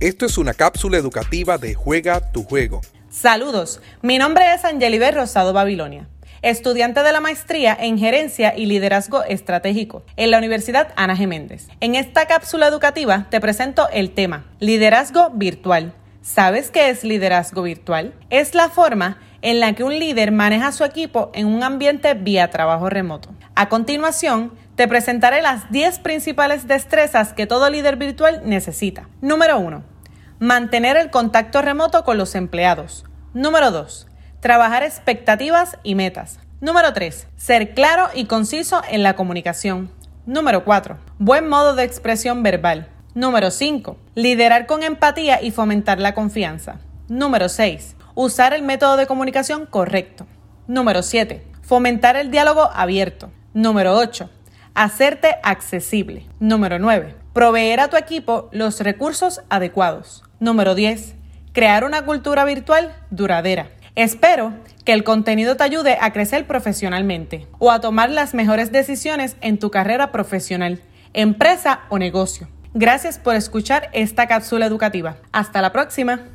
Esto es una cápsula educativa de Juega tu Juego. Saludos, mi nombre es Angelibert Rosado Babilonia, estudiante de la maestría en Gerencia y Liderazgo Estratégico en la Universidad Ana Geméndez. En esta cápsula educativa te presento el tema Liderazgo Virtual. ¿Sabes qué es liderazgo virtual? Es la forma en la que un líder maneja su equipo en un ambiente vía trabajo remoto. A continuación, te presentaré las 10 principales destrezas que todo líder virtual necesita. Número 1. Mantener el contacto remoto con los empleados. Número 2. Trabajar expectativas y metas. Número 3. Ser claro y conciso en la comunicación. Número 4. Buen modo de expresión verbal. Número 5. Liderar con empatía y fomentar la confianza. Número 6. Usar el método de comunicación correcto. Número 7. Fomentar el diálogo abierto. Número 8. Hacerte accesible. Número 9. Proveer a tu equipo los recursos adecuados. Número 10. Crear una cultura virtual duradera. Espero que el contenido te ayude a crecer profesionalmente o a tomar las mejores decisiones en tu carrera profesional, empresa o negocio. Gracias por escuchar esta cápsula educativa. Hasta la próxima.